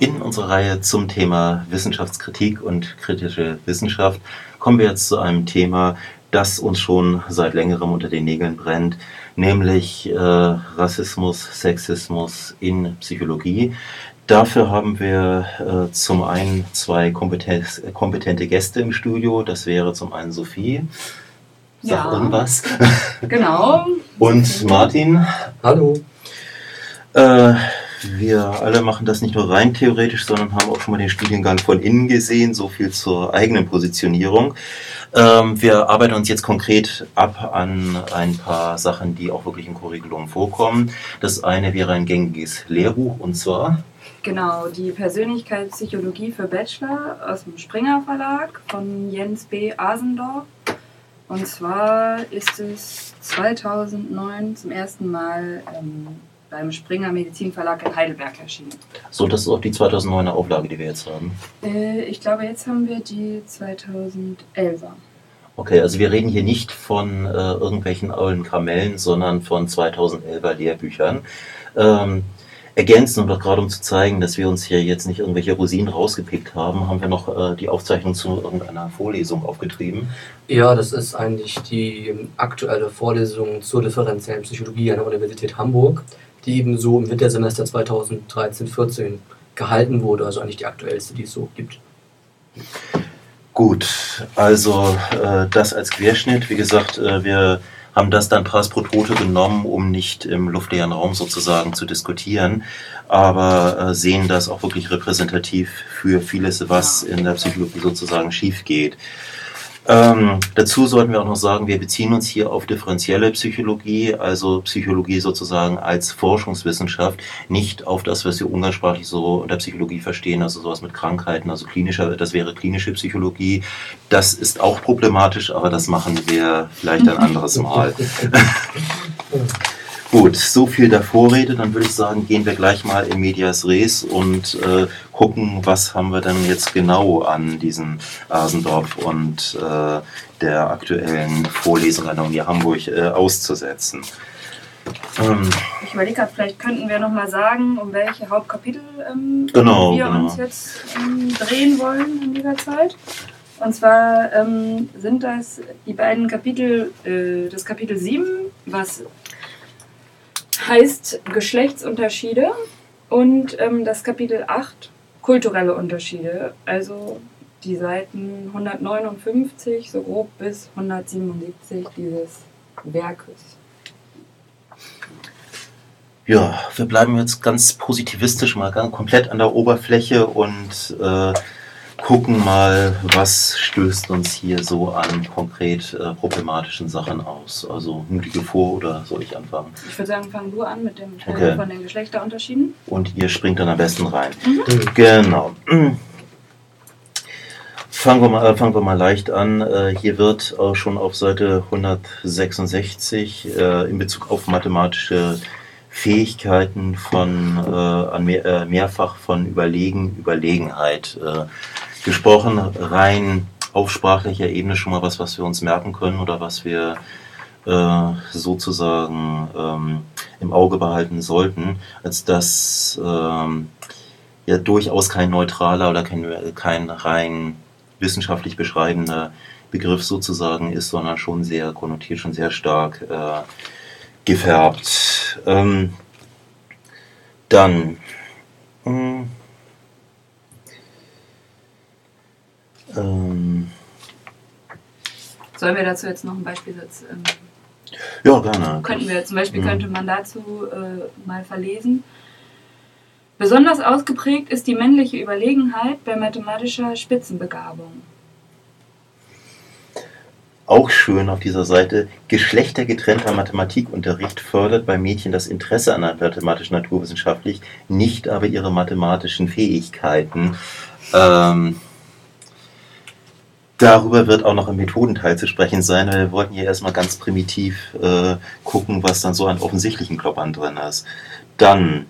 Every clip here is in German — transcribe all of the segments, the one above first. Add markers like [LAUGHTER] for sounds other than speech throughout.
In unserer Reihe zum Thema Wissenschaftskritik und kritische Wissenschaft kommen wir jetzt zu einem Thema, das uns schon seit längerem unter den Nägeln brennt, nämlich äh, Rassismus, Sexismus in Psychologie. Dafür haben wir äh, zum einen zwei kompetente Gäste im Studio. Das wäre zum einen Sophie. Sag ja. irgendwas. Genau. [LAUGHS] Und Martin. Hallo. Äh, wir alle machen das nicht nur rein theoretisch, sondern haben auch schon mal den Studiengang von innen gesehen. So viel zur eigenen Positionierung. Ähm, wir arbeiten uns jetzt konkret ab an ein paar Sachen, die auch wirklich im Curriculum vorkommen. Das eine wäre ein gängiges Lehrbuch und zwar. Genau, die Persönlichkeitspsychologie für Bachelor aus dem Springer Verlag von Jens B. Asendorf. Und zwar ist es 2009 zum ersten Mal ähm, beim Springer Medizinverlag in Heidelberg erschienen. So, das ist auch die 2009er Auflage, die wir jetzt haben. Äh, ich glaube, jetzt haben wir die 2011er. Okay, also wir reden hier nicht von äh, irgendwelchen alten Kamellen, sondern von 2011er Lehrbüchern. Ähm, ergänzen und auch gerade um zu zeigen, dass wir uns hier jetzt nicht irgendwelche Rosinen rausgepickt haben, haben wir noch äh, die Aufzeichnung zu irgendeiner Vorlesung aufgetrieben. Ja, das ist eigentlich die aktuelle Vorlesung zur differenziellen Psychologie an der Universität Hamburg die eben so im Wintersemester 2013-14 gehalten wurde, also eigentlich die aktuellste, die es so gibt. Gut, also äh, das als Querschnitt. Wie gesagt, äh, wir haben das dann Pass pro Tote genommen, um nicht im luftleeren Raum sozusagen zu diskutieren, aber äh, sehen das auch wirklich repräsentativ für vieles, was in der Psychologie sozusagen schief geht. Ähm, dazu sollten wir auch noch sagen, wir beziehen uns hier auf differenzielle Psychologie, also Psychologie sozusagen als Forschungswissenschaft, nicht auf das, was wir umgangssprachlich so unter Psychologie verstehen, also sowas mit Krankheiten, also klinischer, das wäre klinische Psychologie. Das ist auch problematisch, aber das machen wir vielleicht ein anderes Mal. [LAUGHS] [LAUGHS] Gut, so viel der Vorrede. Dann würde ich sagen, gehen wir gleich mal in Medias Res und äh, gucken, was haben wir denn jetzt genau an diesem Asendorf und äh, der aktuellen Vorlesung an der Uni Hamburg äh, auszusetzen. Ähm, ich überlege gerade, vielleicht könnten wir nochmal sagen, um welche Hauptkapitel ähm, genau, wir genau. uns jetzt ähm, drehen wollen in dieser Zeit. Und zwar ähm, sind das die beiden Kapitel, äh, das Kapitel 7, was heißt Geschlechtsunterschiede und ähm, das Kapitel 8 kulturelle Unterschiede. Also die Seiten 159 so grob bis 177 dieses Werkes. Ja, wir bleiben jetzt ganz positivistisch mal ganz komplett an der Oberfläche und äh, gucken mal, was stößt uns hier so an konkret äh, problematischen Sachen aus. Also mutige vor oder soll ich anfangen? Ich würde sagen, fang du an mit dem Teil okay. von den Geschlechterunterschieden. Und ihr springt dann am besten rein. Mhm. Genau. [CLEARS THROAT] Fangen wir, mal, fangen wir mal leicht an. Äh, hier wird auch schon auf Seite 166 äh, in Bezug auf mathematische Fähigkeiten von äh, an mehr, äh, mehrfach von Überlegen, Überlegenheit äh, gesprochen, rein auf sprachlicher Ebene schon mal was, was wir uns merken können oder was wir äh, sozusagen ähm, im Auge behalten sollten, als dass ähm, ja durchaus kein neutraler oder kein, kein rein wissenschaftlich beschreibender Begriff sozusagen ist, sondern schon sehr konnotiert, schon sehr stark äh, gefärbt. Ähm, dann mh, Ähm, Sollen wir dazu jetzt noch einen Beispielsatz? Ähm, ja, gerne. Könnten wir, zum Beispiel könnte man dazu äh, mal verlesen. Besonders ausgeprägt ist die männliche Überlegenheit bei mathematischer Spitzenbegabung. Auch schön auf dieser Seite, geschlechtergetrennter Mathematikunterricht fördert bei Mädchen das Interesse an mathematisch-naturwissenschaftlich, nicht aber ihre mathematischen Fähigkeiten. Ähm, Darüber wird auch noch im Methodenteil zu sprechen sein, weil wir wollten hier erstmal ganz primitiv äh, gucken, was dann so an offensichtlichen Kloppern drin ist. Dann.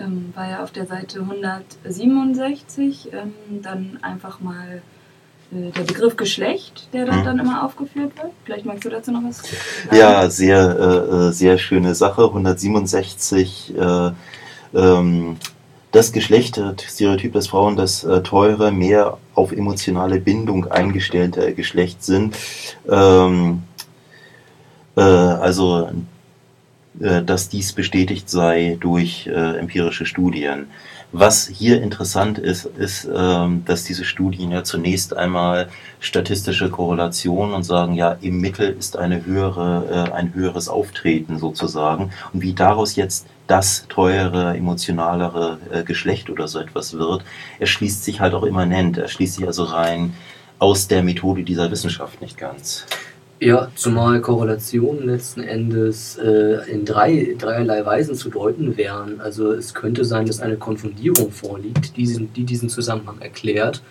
Ähm, war ja auf der Seite 167 ähm, dann einfach mal äh, der Begriff Geschlecht, der dort hm. dann immer aufgeführt wird. Vielleicht magst du dazu noch was sagen? Ja, sehr, äh, äh sehr schöne Sache. 167 äh, ähm, das Geschlechterstereotyp, dass Frauen das äh, teure, mehr auf emotionale Bindung eingestellte Geschlecht sind. Ähm, äh, also, äh, dass dies bestätigt sei durch äh, empirische Studien. Was hier interessant ist, ist, ähm, dass diese Studien ja zunächst einmal statistische Korrelationen und sagen, ja, im Mittel ist eine höhere, äh, ein höheres Auftreten sozusagen. Und wie daraus jetzt das teure, emotionalere äh, Geschlecht oder so etwas wird, erschließt sich halt auch immanent, erschließt sich also rein aus der Methode dieser Wissenschaft nicht ganz. Ja, zumal Korrelationen letzten Endes äh, in drei, dreierlei Weisen zu deuten wären. Also es könnte sein, dass eine Konfundierung vorliegt, die diesen, die diesen Zusammenhang erklärt.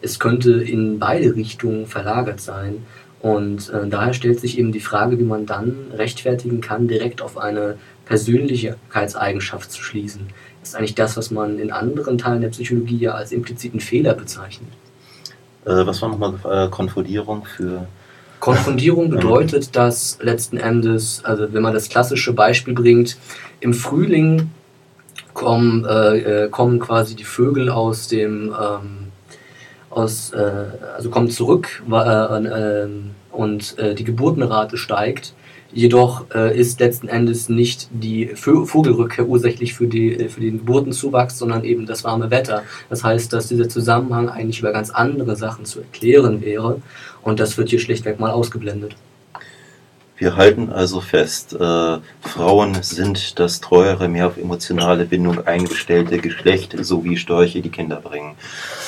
Es könnte in beide Richtungen verlagert sein. Und äh, daher stellt sich eben die Frage, wie man dann rechtfertigen kann, direkt auf eine Persönlichkeitseigenschaft zu schließen. Das ist eigentlich das, was man in anderen Teilen der Psychologie ja als impliziten Fehler bezeichnet. Äh, was war nochmal äh, Konfundierung für Konfundierung bedeutet, dass letzten Endes, also wenn man das klassische Beispiel bringt, im Frühling kommen, äh, äh, kommen quasi die Vögel aus dem, ähm, aus, äh, also kommen zurück äh, und äh, die Geburtenrate steigt Jedoch äh, ist letzten Endes nicht die Vogelrückkehr ursächlich für, die, äh, für den Geburtenzuwachs, sondern eben das warme Wetter. Das heißt, dass dieser Zusammenhang eigentlich über ganz andere Sachen zu erklären wäre und das wird hier schlichtweg mal ausgeblendet. Wir halten also fest, äh, Frauen sind das treuere, mehr auf emotionale Bindung eingestellte Geschlecht, so wie Störche die Kinder bringen.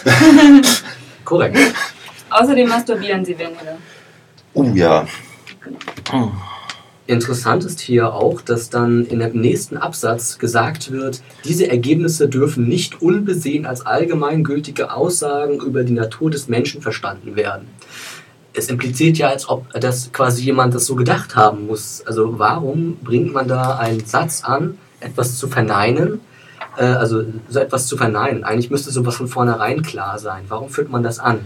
[LAUGHS] Korrekt. Außerdem masturbieren sie weniger. Oh ja. Genau. Interessant ist hier auch, dass dann in dem nächsten Absatz gesagt wird, diese Ergebnisse dürfen nicht unbesehen als allgemeingültige Aussagen über die Natur des Menschen verstanden werden. Es impliziert ja, als ob das quasi jemand das so gedacht haben muss. Also warum bringt man da einen Satz an, etwas zu verneinen? Äh, also so etwas zu verneinen. Eigentlich müsste sowas von vornherein klar sein. Warum führt man das an?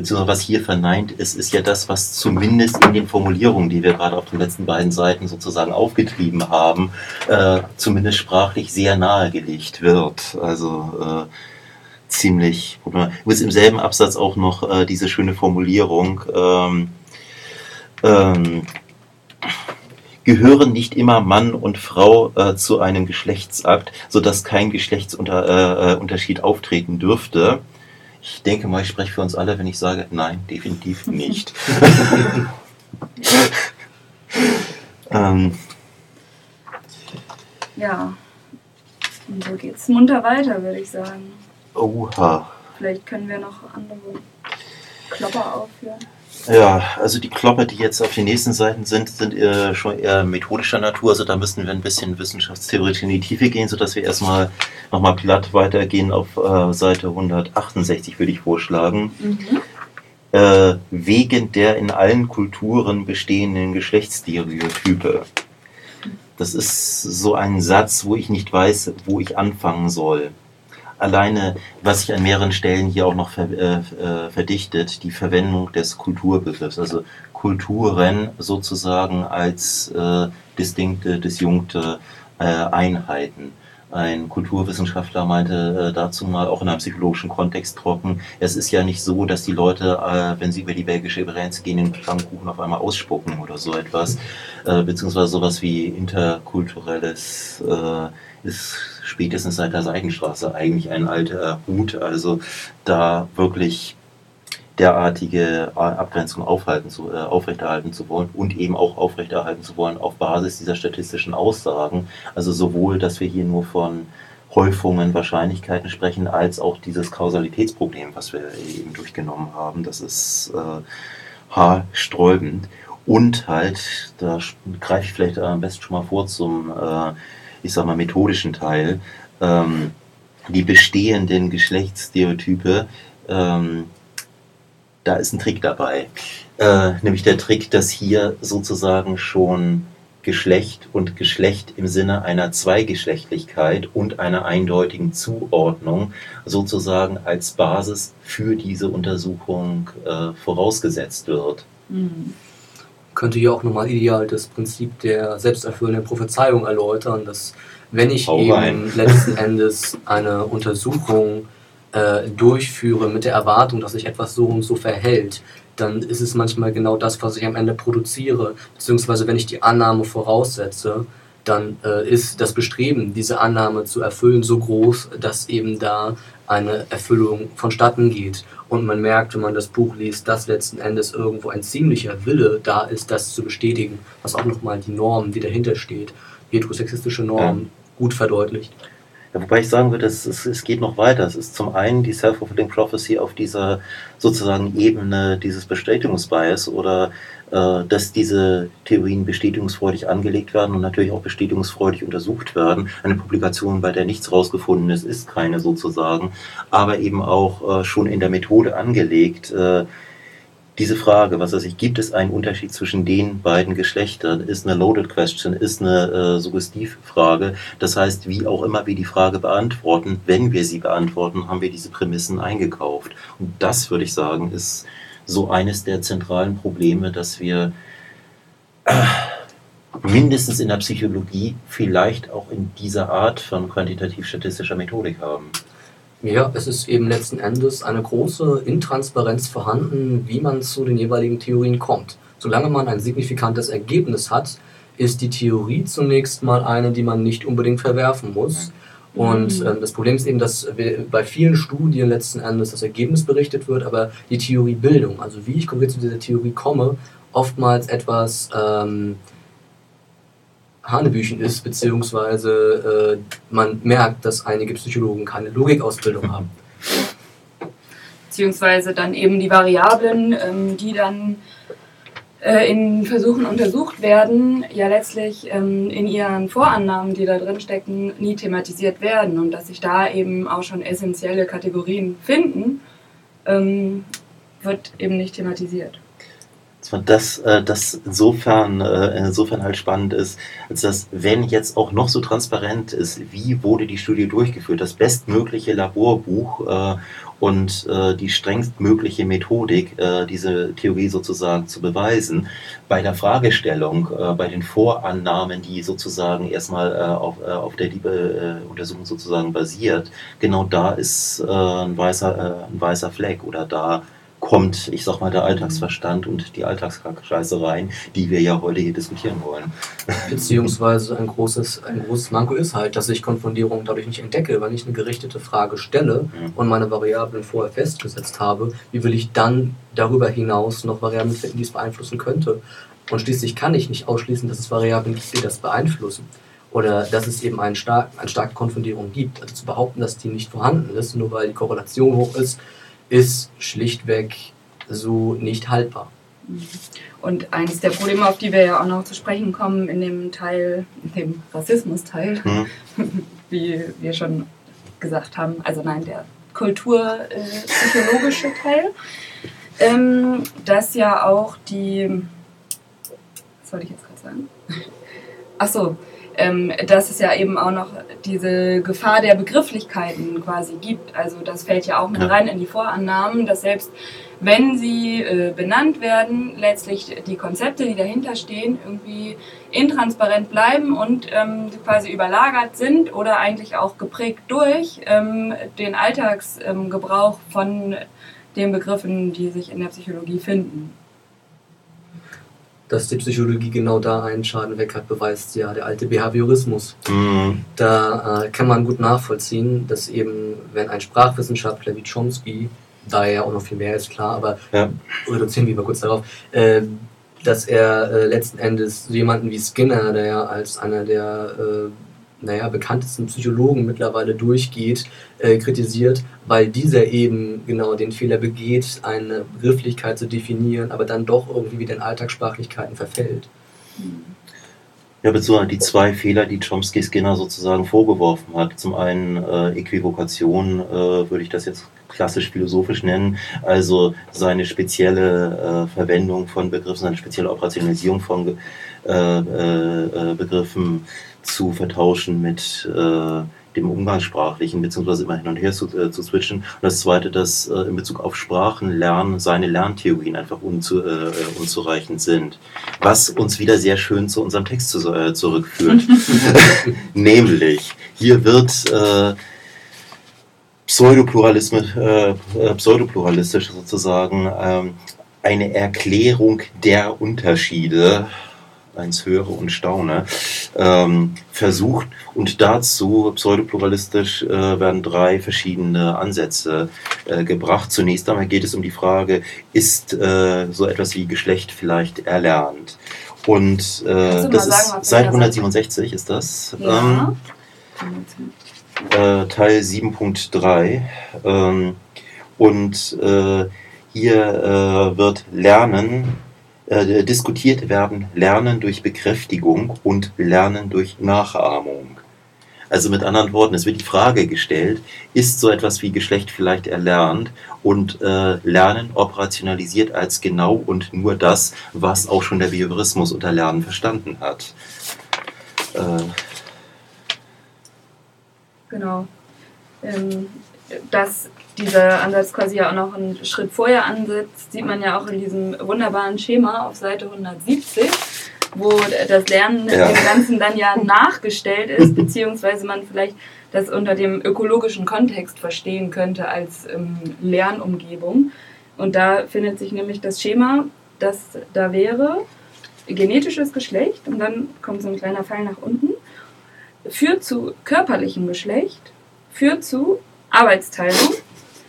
Beziehungsweise was hier verneint ist, ist ja das, was zumindest in den Formulierungen, die wir gerade auf den letzten beiden Seiten sozusagen aufgetrieben haben, äh, zumindest sprachlich sehr nahegelegt wird. Also äh, ziemlich problematisch. Ist im selben Absatz auch noch äh, diese schöne Formulierung. Ähm, ähm, gehören nicht immer Mann und Frau äh, zu einem Geschlechtsakt, sodass kein Geschlechtsunterschied äh, äh auftreten dürfte. Ich denke mal, ich spreche für uns alle, wenn ich sage, nein, definitiv nicht. [LAUGHS] ähm. Ja, und so geht's munter weiter, würde ich sagen. Oha. Vielleicht können wir noch andere Klopper aufführen. Ja, also die Klopper, die jetzt auf den nächsten Seiten sind, sind eher schon eher methodischer Natur. Also da müssen wir ein bisschen wissenschaftstheoretisch in die Tiefe gehen, sodass wir erstmal nochmal platt weitergehen auf äh, Seite 168, würde ich vorschlagen. Mhm. Äh, wegen der in allen Kulturen bestehenden Geschlechtsstereotype. Das ist so ein Satz, wo ich nicht weiß, wo ich anfangen soll alleine, was sich an mehreren Stellen hier auch noch ver, äh, äh, verdichtet, die Verwendung des Kulturbegriffs, also Kulturen sozusagen als äh, distinkte, disjunkte äh, Einheiten. Ein Kulturwissenschaftler meinte äh, dazu mal auch in einem psychologischen Kontext trocken, es ist ja nicht so, dass die Leute, äh, wenn sie über die belgische Grenze gehen, den Flammkuchen auf einmal ausspucken oder so etwas, beziehungsweise sowas wie interkulturelles ist spätestens seit der Seidenstraße eigentlich ein alter Hut. Also da wirklich derartige Abgrenzung aufhalten zu, äh, aufrechterhalten zu wollen und eben auch aufrechterhalten zu wollen auf Basis dieser statistischen Aussagen. Also sowohl, dass wir hier nur von Häufungen, Wahrscheinlichkeiten sprechen, als auch dieses Kausalitätsproblem, was wir eben durchgenommen haben. Das ist äh, haarsträubend. Und halt, da greife ich vielleicht am besten schon mal vor zum äh, ich sag mal, methodischen Teil, ähm, die bestehenden Geschlechtsstereotype, ähm, da ist ein Trick dabei. Äh, nämlich der Trick, dass hier sozusagen schon Geschlecht und Geschlecht im Sinne einer Zweigeschlechtlichkeit und einer eindeutigen Zuordnung sozusagen als Basis für diese Untersuchung äh, vorausgesetzt wird. Mhm könnte hier auch nochmal ideal das Prinzip der selbsterfüllenden Prophezeiung erläutern, dass wenn ich Hau eben rein. [LAUGHS] [LAUGHS] letzten Endes eine Untersuchung äh, durchführe mit der Erwartung, dass sich etwas so und so verhält, dann ist es manchmal genau das, was ich am Ende produziere. Beziehungsweise wenn ich die Annahme voraussetze, dann äh, ist das Bestreben, diese Annahme zu erfüllen, so groß, dass eben da eine Erfüllung vonstatten geht. Und man merkt, wenn man das Buch liest, dass letzten Endes irgendwo ein ziemlicher Wille da ist, das zu bestätigen, was auch nochmal die Norm, die dahinter steht, heterosexistische Norm, ja. gut verdeutlicht. Ja, wobei ich sagen würde, es, es, es geht noch weiter. Es ist zum einen die Self-Fulfilling Prophecy auf dieser sozusagen Ebene dieses Bestätigungsbias oder dass diese Theorien bestätigungsfreudig angelegt werden und natürlich auch bestätigungsfreudig untersucht werden. Eine Publikation, bei der nichts rausgefunden ist, ist keine sozusagen, aber eben auch äh, schon in der Methode angelegt. Äh, diese Frage, was weiß ich, gibt es einen Unterschied zwischen den beiden Geschlechtern, ist eine loaded question, ist eine äh, Suggestivfrage. Das heißt, wie auch immer wir die Frage beantworten, wenn wir sie beantworten, haben wir diese Prämissen eingekauft. Und das, würde ich sagen, ist so eines der zentralen Probleme, dass wir äh, mindestens in der Psychologie, vielleicht auch in dieser Art von quantitativ-statistischer Methodik haben. Ja, es ist eben letzten Endes eine große Intransparenz vorhanden, wie man zu den jeweiligen Theorien kommt. Solange man ein signifikantes Ergebnis hat, ist die Theorie zunächst mal eine, die man nicht unbedingt verwerfen muss. Und äh, das Problem ist eben, dass bei vielen Studien letzten Endes das Ergebnis berichtet wird, aber die Theoriebildung, also wie ich konkret zu dieser Theorie komme, oftmals etwas ähm, Hanebüchen ist, beziehungsweise äh, man merkt, dass einige Psychologen keine Logikausbildung haben. Beziehungsweise dann eben die Variablen, ähm, die dann in Versuchen untersucht werden, ja letztlich ähm, in ihren Vorannahmen, die da drin stecken, nie thematisiert werden und dass sich da eben auch schon essentielle Kategorien finden, ähm, wird eben nicht thematisiert dass äh, das insofern, äh, insofern halt spannend ist, als dass, wenn jetzt auch noch so transparent ist, wie wurde die Studie durchgeführt, das bestmögliche Laborbuch äh, und äh, die strengstmögliche Methodik, äh, diese Theorie sozusagen zu beweisen, bei der Fragestellung, äh, bei den Vorannahmen, die sozusagen erstmal äh, auf, äh, auf der Liebe-Untersuchung sozusagen basiert, genau da ist äh, ein, weißer, äh, ein weißer Fleck oder da kommt, ich sag mal, der Alltagsverstand und die Alltagsscheiße rein, die wir ja heute hier diskutieren wollen. Beziehungsweise ein großes, ein großes Manko ist halt, dass ich Konfundierung dadurch nicht entdecke, wenn ich eine gerichtete Frage stelle ja. und meine Variablen vorher festgesetzt habe, wie will ich dann darüber hinaus noch Variablen finden, die es beeinflussen könnte? Und schließlich kann ich nicht ausschließen, dass es Variablen gibt, die das beeinflussen. Oder dass es eben einen stark, eine starke Konfundierung gibt. Also zu behaupten, dass die nicht vorhanden ist, nur weil die Korrelation hoch ist, ist schlichtweg so nicht haltbar. Und eines der Probleme, auf die wir ja auch noch zu sprechen kommen, in dem Teil, in dem Rassismus-Teil, mhm. [LAUGHS] wie wir schon gesagt haben, also nein, der kulturpsychologische äh, [LAUGHS] Teil, ähm, dass ja auch die, was wollte ich jetzt gerade sagen? Achso, ähm, dass es ja eben auch noch diese Gefahr der Begrifflichkeiten quasi gibt. Also das fällt ja auch mit rein in die Vorannahmen, dass selbst wenn sie äh, benannt werden, letztlich die Konzepte, die dahinter stehen, irgendwie intransparent bleiben und ähm, quasi überlagert sind oder eigentlich auch geprägt durch ähm, den Alltagsgebrauch von den Begriffen, die sich in der Psychologie finden dass die Psychologie genau da einen Schaden weg hat, beweist ja der alte Behaviorismus. Mhm. Da äh, kann man gut nachvollziehen, dass eben, wenn ein Sprachwissenschaftler wie Chomsky, da er ja auch noch viel mehr ist, klar, aber ja. reduzieren wir mal kurz darauf, äh, dass er äh, letzten Endes jemanden wie Skinner, der ja als einer der äh, naja, bekanntesten Psychologen mittlerweile durchgeht, äh, kritisiert, weil dieser eben genau den Fehler begeht, eine Begrifflichkeit zu definieren, aber dann doch irgendwie wieder in Alltagssprachlichkeiten verfällt. Ja, beziehungsweise die zwei Fehler, die Chomsky Skinner sozusagen vorgeworfen hat. Zum einen äh, Äquivokation, äh, würde ich das jetzt klassisch philosophisch nennen, also seine spezielle äh, Verwendung von Begriffen, seine spezielle Operationalisierung von äh, äh, Begriffen zu vertauschen mit äh, dem Umgangssprachlichen, beziehungsweise immer hin und her zu, äh, zu switchen. Und das Zweite, dass äh, in Bezug auf Sprachenlernen seine Lerntheorien einfach unzu, äh, unzureichend sind. Was uns wieder sehr schön zu unserem Text zu, äh, zurückführt. [LAUGHS] [LAUGHS] Nämlich, hier wird äh, Pseudopluralismus, äh, pseudopluralistisch sozusagen ähm, eine Erklärung der Unterschiede eins höre und staune, ähm, versucht. Und dazu, pseudopluralistisch, äh, werden drei verschiedene Ansätze äh, gebracht. Zunächst einmal geht es um die Frage, ist äh, so etwas wie Geschlecht vielleicht erlernt? Und äh, das sagen, ist seit 167 ist das. Ja. Ähm, äh, Teil 7.3. Ähm, und äh, hier wird Lernen äh, diskutiert werden Lernen durch Bekräftigung und Lernen durch Nachahmung. Also mit anderen Worten, es wird die Frage gestellt, ist so etwas wie Geschlecht vielleicht erlernt und äh, Lernen operationalisiert als genau und nur das, was auch schon der Behaviorismus unter Lernen verstanden hat. Äh. Genau. Ähm, das dieser Ansatz quasi ja auch noch einen Schritt vorher ansetzt, sieht man ja auch in diesem wunderbaren Schema auf Seite 170, wo das Lernen ja. dem Ganzen dann ja nachgestellt ist, beziehungsweise man vielleicht das unter dem ökologischen Kontext verstehen könnte als ähm, Lernumgebung. Und da findet sich nämlich das Schema, das da wäre genetisches Geschlecht und dann kommt so ein kleiner Pfeil nach unten, führt zu körperlichem Geschlecht, führt zu Arbeitsteilung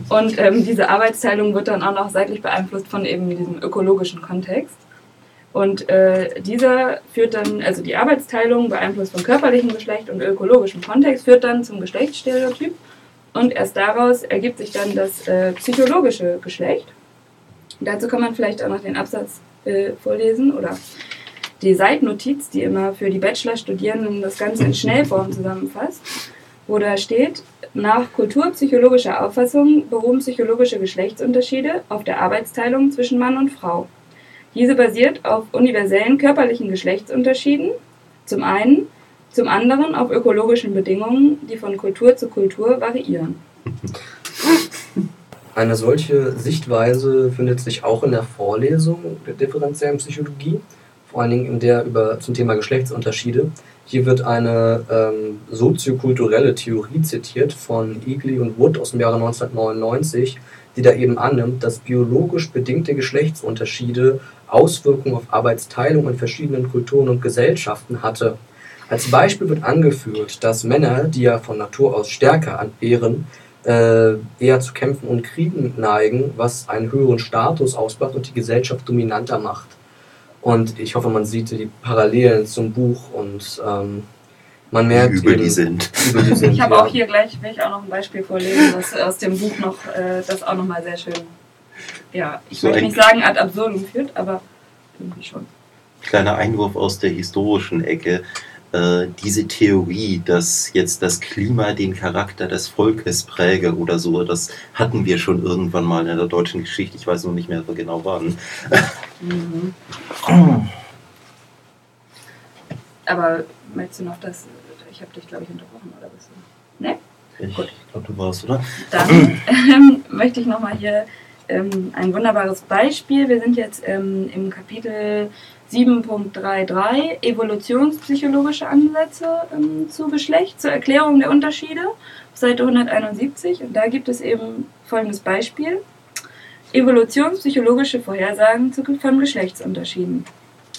und ähm, diese Arbeitsteilung wird dann auch noch seitlich beeinflusst von eben diesem ökologischen Kontext. Und äh, dieser führt dann, also die Arbeitsteilung beeinflusst von körperlichem Geschlecht und ökologischem Kontext, führt dann zum Geschlechtsstereotyp. Und erst daraus ergibt sich dann das äh, psychologische Geschlecht. Dazu kann man vielleicht auch noch den Absatz äh, vorlesen oder die Seitennotiz, die immer für die Bachelorstudierenden das Ganze in Schnellform zusammenfasst, wo da steht, nach kulturpsychologischer Auffassung beruhen psychologische Geschlechtsunterschiede auf der Arbeitsteilung zwischen Mann und Frau. Diese basiert auf universellen körperlichen Geschlechtsunterschieden, zum einen, zum anderen auf ökologischen Bedingungen, die von Kultur zu Kultur variieren. [LAUGHS] Eine solche Sichtweise findet sich auch in der Vorlesung der differenziellen Psychologie, vor allen Dingen in der über zum Thema Geschlechtsunterschiede. Hier wird eine ähm, soziokulturelle Theorie zitiert von Eagly und Wood aus dem Jahre 1999, die da eben annimmt, dass biologisch bedingte Geschlechtsunterschiede Auswirkungen auf Arbeitsteilung in verschiedenen Kulturen und Gesellschaften hatte. Als Beispiel wird angeführt, dass Männer, die ja von Natur aus stärker wären, äh, eher zu Kämpfen und Kriegen neigen, was einen höheren Status ausmacht und die Gesellschaft dominanter macht. Und ich hoffe, man sieht die Parallelen zum Buch und ähm, man merkt, über die sind. Über die sind ich habe ja. auch hier gleich, will ich auch noch ein Beispiel vorlesen, was aus dem Buch noch, äh, das auch nochmal sehr schön, ja, ich so möchte nicht sagen ad absurdum führt, aber irgendwie schon. Kleiner Einwurf aus der historischen Ecke. Äh, diese Theorie, dass jetzt das Klima den Charakter des Volkes präge oder so, das hatten wir schon irgendwann mal in der deutschen Geschichte. Ich weiß noch nicht mehr genau wann. Mhm. Aber möchtest du noch das? Ich habe dich, glaube ich, unterbrochen, oder bist du? Ne? Ich glaube, du warst, oder? Dann ähm, möchte ich nochmal hier ähm, ein wunderbares Beispiel. Wir sind jetzt ähm, im Kapitel 7.33 Evolutionspsychologische Ansätze ähm, zu Geschlecht, zur Erklärung der Unterschiede, Seite 171. Und da gibt es eben folgendes Beispiel. Evolutionspsychologische Vorhersagen von Geschlechtsunterschieden.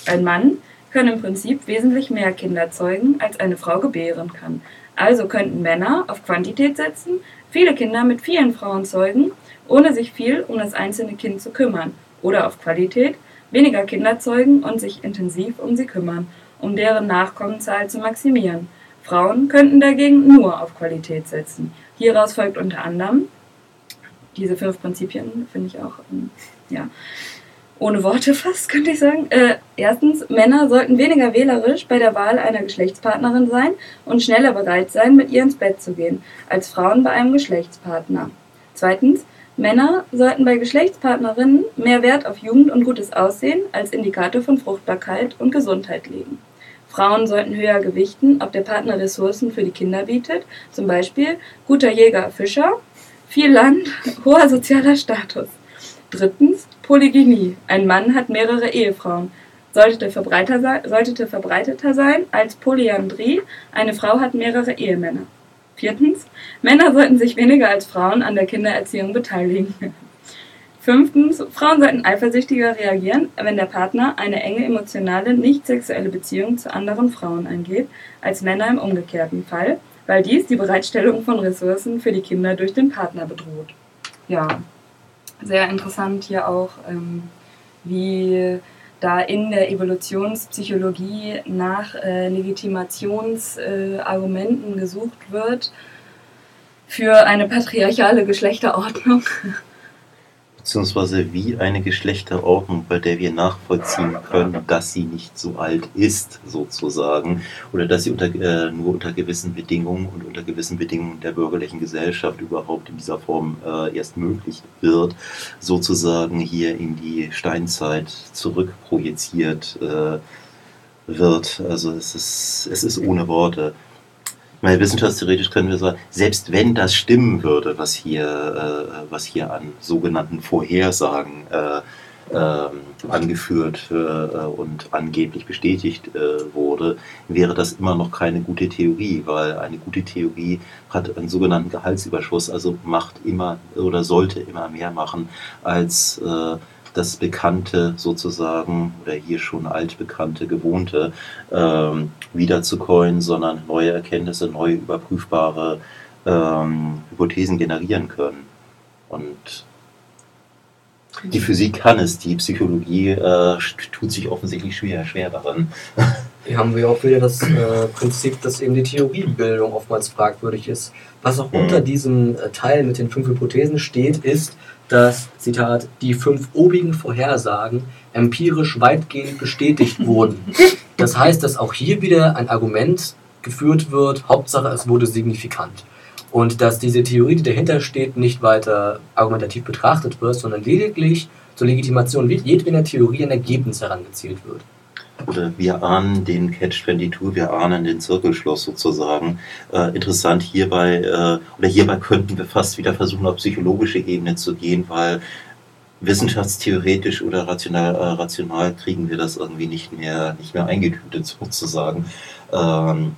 Ein Mann kann im Prinzip wesentlich mehr Kinder zeugen, als eine Frau gebären kann. Also könnten Männer auf Quantität setzen, viele Kinder mit vielen Frauen zeugen, ohne sich viel um das einzelne Kind zu kümmern. Oder auf Qualität, weniger Kinder zeugen und sich intensiv um sie kümmern, um deren Nachkommenzahl zu maximieren. Frauen könnten dagegen nur auf Qualität setzen. Hieraus folgt unter anderem, diese fünf Prinzipien finde ich auch, ähm, ja, ohne Worte fast, könnte ich sagen. Äh, erstens, Männer sollten weniger wählerisch bei der Wahl einer Geschlechtspartnerin sein und schneller bereit sein, mit ihr ins Bett zu gehen, als Frauen bei einem Geschlechtspartner. Zweitens, Männer sollten bei Geschlechtspartnerinnen mehr Wert auf Jugend und gutes Aussehen als Indikator von Fruchtbarkeit und Gesundheit legen. Frauen sollten höher gewichten, ob der Partner Ressourcen für die Kinder bietet, zum Beispiel guter Jäger, Fischer, viel Land, [LAUGHS] hoher sozialer Status. Drittens, Polygynie. Ein Mann hat mehrere Ehefrauen. Sollte verbreiter sein, sollte verbreiteter sein als Polyandrie. Eine Frau hat mehrere Ehemänner. Viertens, Männer sollten sich weniger als Frauen an der Kindererziehung beteiligen. Fünftens, Frauen sollten eifersüchtiger reagieren, wenn der Partner eine enge emotionale, nicht sexuelle Beziehung zu anderen Frauen eingeht, als Männer im umgekehrten Fall, weil dies die Bereitstellung von Ressourcen für die Kinder durch den Partner bedroht. Ja, sehr interessant hier auch, ähm, wie da in der Evolutionspsychologie nach äh, Legitimationsargumenten äh, gesucht wird für eine patriarchale Geschlechterordnung [LAUGHS] beziehungsweise wie eine Geschlechterordnung, bei der wir nachvollziehen können, dass sie nicht so alt ist, sozusagen, oder dass sie unter, äh, nur unter gewissen Bedingungen und unter gewissen Bedingungen der bürgerlichen Gesellschaft überhaupt in dieser Form äh, erst möglich wird, sozusagen hier in die Steinzeit zurückprojiziert äh, wird. Also es ist, es ist ohne Worte meine, wissenschaftstheoretisch können wir sagen, selbst wenn das stimmen würde, was hier, äh, was hier an sogenannten Vorhersagen äh, äh, angeführt und angeblich bestätigt äh, wurde, wäre das immer noch keine gute Theorie, weil eine gute Theorie hat einen sogenannten Gehaltsüberschuss, also macht immer oder sollte immer mehr machen als äh, das Bekannte sozusagen oder hier schon altbekannte, gewohnte ähm, wiederzucoin, sondern neue Erkenntnisse, neue überprüfbare ähm, Hypothesen generieren können. Und die Physik kann es, die Psychologie äh, tut sich offensichtlich schwer, schwer daran. [LAUGHS] Hier haben wir auch wieder das äh, Prinzip, dass eben die Theoriebildung oftmals fragwürdig ist. Was auch mhm. unter diesem äh, Teil mit den fünf Hypothesen steht, ist, dass, Zitat, die fünf obigen Vorhersagen empirisch weitgehend bestätigt wurden. [LAUGHS] Das heißt, dass auch hier wieder ein Argument geführt wird, Hauptsache es wurde signifikant. Und dass diese Theorie, die dahinter steht, nicht weiter argumentativ betrachtet wird, sondern lediglich zur Legitimation jedweder Theorie ein Ergebnis herangezielt wird oder wir ahnen den Catch-22, wir ahnen den Zirkelschluss sozusagen. Äh, interessant hierbei, äh, oder hierbei könnten wir fast wieder versuchen, auf psychologische Ebene zu gehen, weil wissenschaftstheoretisch oder rational, äh, rational kriegen wir das irgendwie nicht mehr, nicht mehr eingetütet sozusagen. Ähm,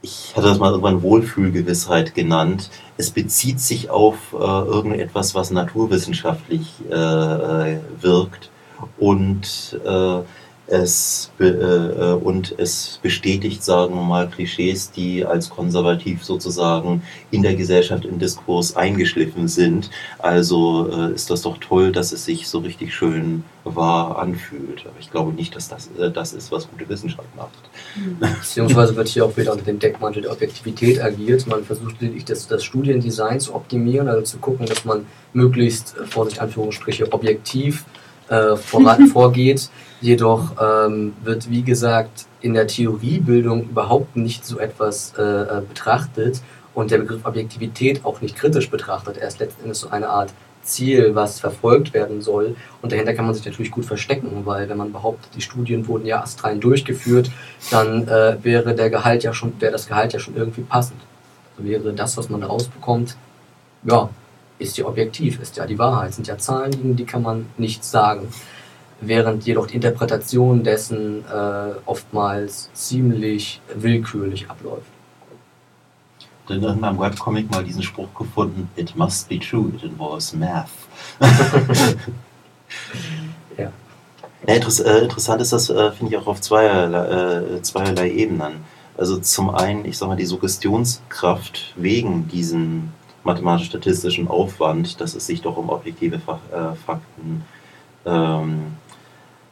ich hatte das mal irgendwann Wohlfühlgewissheit genannt. Es bezieht sich auf äh, irgendetwas, was naturwissenschaftlich äh, äh wirkt und äh, es äh, äh, und es bestätigt, sagen wir mal, Klischees, die als konservativ sozusagen in der Gesellschaft im Diskurs eingeschliffen sind. Also äh, ist das doch toll, dass es sich so richtig schön wahr anfühlt. Aber ich glaube nicht, dass das äh, das ist, was gute Wissenschaft macht. Mhm. [LAUGHS] Beziehungsweise wird hier auch wieder unter dem Deckmantel der Objektivität agiert. Man versucht lediglich das, das Studiendesign zu optimieren, also zu gucken, dass man möglichst, äh, Vorsicht Anführungsstriche, objektiv äh, voran, [LAUGHS] vorgeht. Jedoch ähm, wird, wie gesagt, in der Theoriebildung überhaupt nicht so etwas äh, äh, betrachtet und der Begriff Objektivität auch nicht kritisch betrachtet. Er ist letzten Endes so eine Art Ziel, was verfolgt werden soll. Und dahinter kann man sich natürlich gut verstecken, weil wenn man behauptet, die Studien wurden ja astrein durchgeführt, dann äh, wäre der Gehalt ja schon, wäre das Gehalt ja schon irgendwie passend. Also wäre das, was man daraus bekommt, ja, ist ja objektiv, ist ja die Wahrheit, sind ja Zahlen, gegen die kann man nichts sagen. Während jedoch die Interpretation dessen äh, oftmals ziemlich willkürlich abläuft. In irgendeinem Webcomic mal diesen Spruch gefunden: It must be true, it involves math. [LAUGHS] ja. ja interess äh, interessant ist das, äh, finde ich, auch auf zweierlei, äh, zweierlei Ebenen. Also zum einen, ich sage mal, die Suggestionskraft wegen diesen mathematisch-statistischen Aufwand, dass es sich doch um objektive Fach, äh, Fakten ähm,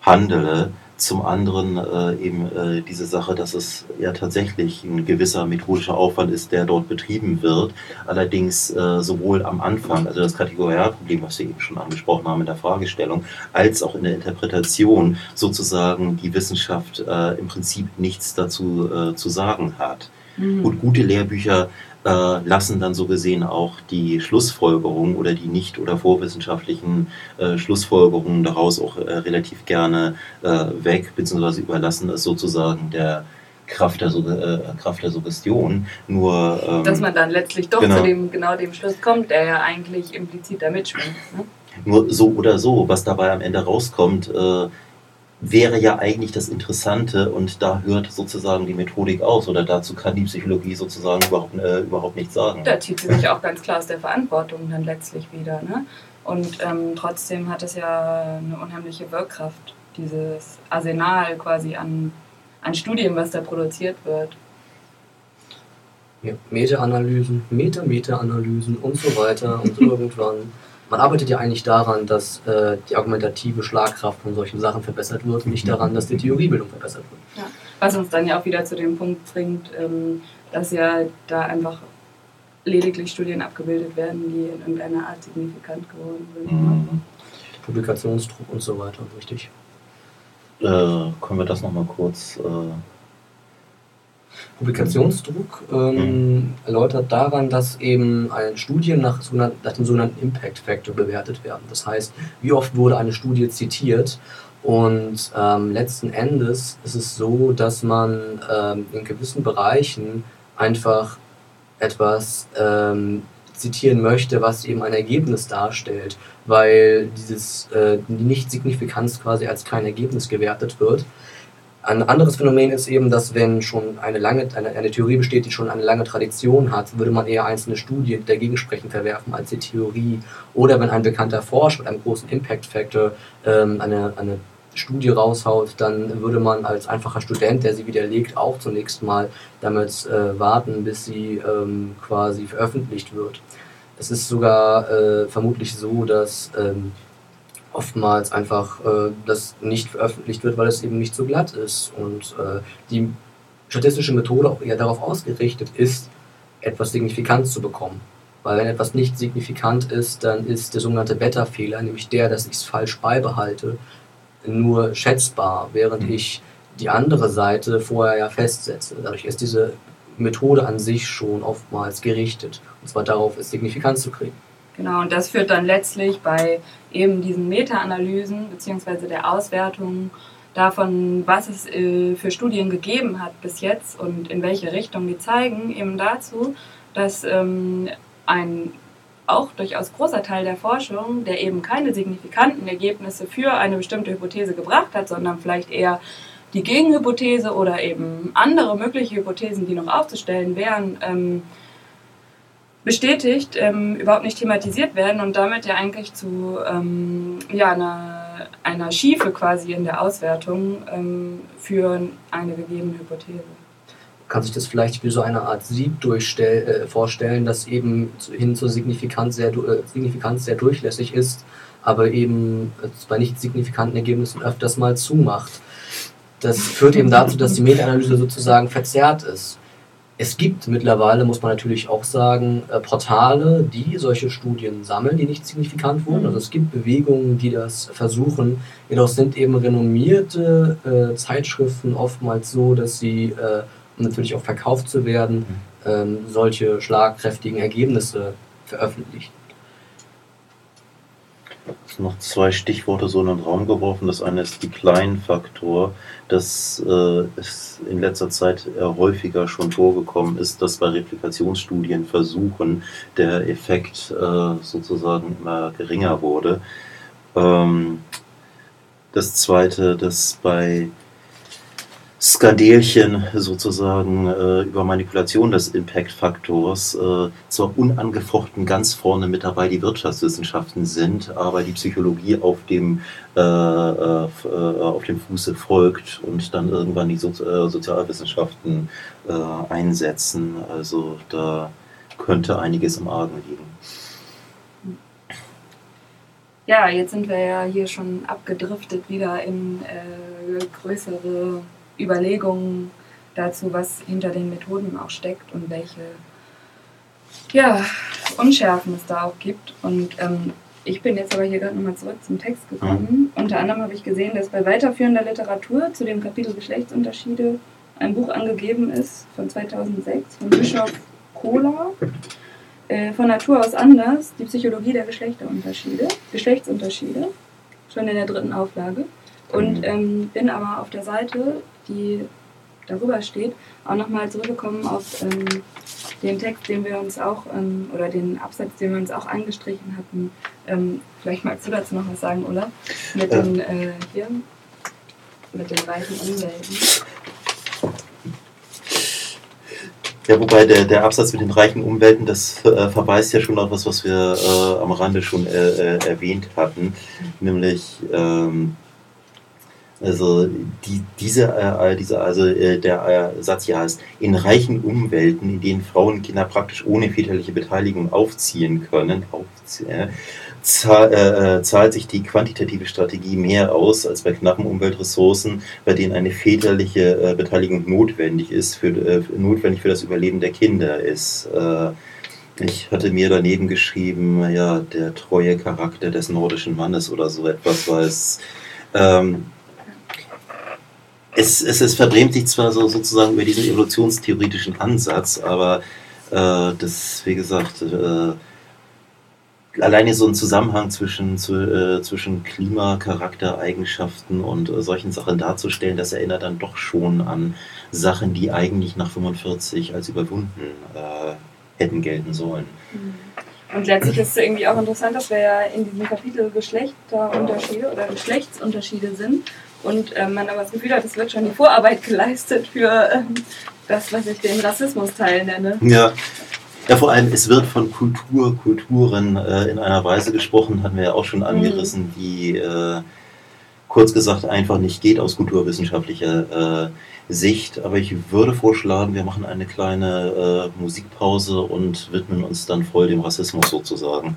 handele. Zum anderen äh, eben äh, diese Sache, dass es ja tatsächlich ein gewisser methodischer Aufwand ist, der dort betrieben wird. Allerdings äh, sowohl am Anfang, also das Kategorialproblem, was wir eben schon angesprochen haben in der Fragestellung, als auch in der Interpretation sozusagen die Wissenschaft äh, im Prinzip nichts dazu äh, zu sagen hat. Mhm. Und gute Lehrbücher äh, lassen dann so gesehen auch die Schlussfolgerungen oder die nicht- oder vorwissenschaftlichen äh, Schlussfolgerungen daraus auch äh, relativ gerne äh, weg, beziehungsweise überlassen es sozusagen der Kraft der, äh, Kraft der Suggestion. Nur, ähm, Dass man dann letztlich doch genau, zu dem, genau dem Schluss kommt, der ja eigentlich implizit da mitschwingt. Ne? Nur so oder so, was dabei am Ende rauskommt, äh, wäre ja eigentlich das Interessante und da hört sozusagen die Methodik aus oder dazu kann die Psychologie sozusagen überhaupt, äh, überhaupt nichts sagen. Da zieht sie sich auch ganz klar aus der Verantwortung dann letztlich wieder. Ne? Und ähm, trotzdem hat es ja eine unheimliche Wirkkraft, dieses Arsenal quasi an, an Studien, was da produziert wird. Ja, Meta-Analysen, Meta-Meta-Analysen und so weiter und [LAUGHS] irgendwann man arbeitet ja eigentlich daran, dass äh, die argumentative Schlagkraft von solchen Sachen verbessert wird, nicht daran, dass die Theoriebildung verbessert wird. Ja. Was uns dann ja auch wieder zu dem Punkt bringt, ähm, dass ja da einfach lediglich Studien abgebildet werden, die in irgendeiner Art signifikant geworden sind. Mhm. Publikationsdruck und so weiter, richtig. Äh, können wir das nochmal kurz. Äh Publikationsdruck ähm, mhm. erläutert daran, dass eben ein Studien nach, nach dem sogenannten Impact Factor bewertet werden. Das heißt, wie oft wurde eine Studie zitiert und ähm, letzten Endes ist es so, dass man ähm, in gewissen Bereichen einfach etwas ähm, zitieren möchte, was eben ein Ergebnis darstellt, weil dieses, äh, die Nicht-Signifikanz quasi als kein Ergebnis gewertet wird. Ein anderes Phänomen ist eben, dass wenn schon eine lange eine, eine Theorie besteht, die schon eine lange Tradition hat, würde man eher einzelne Studien dagegen sprechen verwerfen als die Theorie. Oder wenn ein bekannter Forscher mit einem großen Impact Factor ähm, eine, eine Studie raushaut, dann würde man als einfacher Student, der sie widerlegt, auch zunächst mal damit äh, warten, bis sie ähm, quasi veröffentlicht wird. Es ist sogar äh, vermutlich so, dass ähm, oftmals einfach äh, das nicht veröffentlicht wird, weil es eben nicht so glatt ist und äh, die statistische Methode auch eher darauf ausgerichtet ist, etwas signifikant zu bekommen. Weil wenn etwas nicht signifikant ist, dann ist der sogenannte Beta-Fehler, nämlich der, dass ich es falsch beibehalte, nur schätzbar, während mhm. ich die andere Seite vorher ja festsetze. Dadurch ist diese Methode an sich schon oftmals gerichtet, und zwar darauf, es signifikant zu kriegen. Genau, und das führt dann letztlich bei eben diesen Meta-Analysen bzw. der Auswertung davon, was es äh, für Studien gegeben hat bis jetzt und in welche Richtung die zeigen, eben dazu, dass ähm, ein auch durchaus großer Teil der Forschung, der eben keine signifikanten Ergebnisse für eine bestimmte Hypothese gebracht hat, sondern vielleicht eher die Gegenhypothese oder eben andere mögliche Hypothesen, die noch aufzustellen wären, ähm, bestätigt, ähm, überhaupt nicht thematisiert werden und damit ja eigentlich zu ähm, ja, einer, einer Schiefe quasi in der Auswertung ähm, für eine gegebene Hypothese. Kann sich das vielleicht wie so eine Art Sieb äh, vorstellen, das eben hin zur Signifikanz sehr, äh, Signifikanz sehr durchlässig ist, aber eben bei nicht signifikanten Ergebnissen öfters mal zumacht. Das führt eben dazu, dass die Meta-Analyse sozusagen verzerrt ist es gibt mittlerweile, muss man natürlich auch sagen, äh, Portale, die solche Studien sammeln, die nicht signifikant wurden. Mhm. Also es gibt Bewegungen, die das versuchen. Jedoch sind eben renommierte äh, Zeitschriften oftmals so, dass sie, äh, um natürlich auch verkauft zu werden, mhm. ähm, solche schlagkräftigen Ergebnisse veröffentlichen noch zwei Stichworte so in den Raum geworfen. Das eine ist Decline-Faktor. Das äh, ist in letzter Zeit häufiger schon vorgekommen ist, dass bei Replikationsstudien versuchen, der Effekt äh, sozusagen immer geringer wurde. Ähm, das zweite, dass bei Skandelchen sozusagen äh, über Manipulation des Impact-Faktors äh, zwar unangefochten ganz vorne mit dabei die Wirtschaftswissenschaften sind, aber die Psychologie auf dem, äh, äh, äh auf dem Fuße folgt und dann irgendwann die so äh, Sozialwissenschaften einsetzen. Also da könnte einiges im Argen liegen. Ja, jetzt sind wir ja hier schon abgedriftet wieder in größere Überlegungen dazu, was hinter den Methoden auch steckt und welche ja, Unschärfen es da auch gibt. Und ähm, ich bin jetzt aber hier gerade nochmal zurück zum Text gekommen. Mhm. Unter anderem habe ich gesehen, dass bei weiterführender Literatur zu dem Kapitel Geschlechtsunterschiede ein Buch angegeben ist von 2006 von Bischof Kohler. Äh, von Natur aus anders, die Psychologie der Geschlechterunterschiede, Geschlechtsunterschiede, schon in der dritten Auflage. Und mhm. ähm, bin aber auf der Seite, die darüber steht, auch nochmal zurückgekommen auf ähm, den Text, den wir uns auch, ähm, oder den Absatz, den wir uns auch angestrichen hatten. Ähm, vielleicht magst du dazu noch was sagen, Ulla? Mit den, äh, hier, mit den reichen Umwelten. Ja, wobei der, der Absatz mit den reichen Umwelten, das äh, verweist ja schon auf was, was wir äh, am Rande schon äh, äh erwähnt hatten, nämlich ähm, also die, diese, äh, diese, also äh, der Satz hier heißt, in reichen Umwelten, in denen Frauen Kinder praktisch ohne väterliche Beteiligung aufziehen können, aufziehen, zahl, äh, zahlt sich die quantitative Strategie mehr aus als bei knappen Umweltressourcen, bei denen eine väterliche äh, Beteiligung notwendig ist, für, äh, notwendig für das Überleben der Kinder ist. Äh, ich hatte mir daneben geschrieben, ja, der treue Charakter des nordischen Mannes oder so etwas, weil es, ähm, es, es, es verbrämt sich zwar so sozusagen über diesen evolutionstheoretischen Ansatz, aber äh, das, wie gesagt, äh, alleine so ein Zusammenhang zwischen, zu, äh, zwischen Klima, Charaktereigenschaften und äh, solchen Sachen darzustellen, das erinnert dann doch schon an Sachen, die eigentlich nach 45 als überwunden äh, hätten gelten sollen. Mhm. Und letztlich ist es irgendwie auch interessant, dass wir ja in diesem Kapitel Geschlechterunterschiede oder Geschlechtsunterschiede sind und äh, man aber das Gefühl hat, es wird schon die Vorarbeit [LAUGHS] geleistet für ähm, das, was ich den Rassismus-Teil nenne. Ja, ja, vor allem, es wird von Kultur, Kulturen äh, in einer Weise gesprochen, hatten wir ja auch schon mhm. angerissen, mhm. die äh, kurz gesagt einfach nicht geht aus kulturwissenschaftlicher äh, Sicht. Aber ich würde vorschlagen, wir machen eine kleine äh, Musikpause und widmen uns dann voll dem Rassismus sozusagen.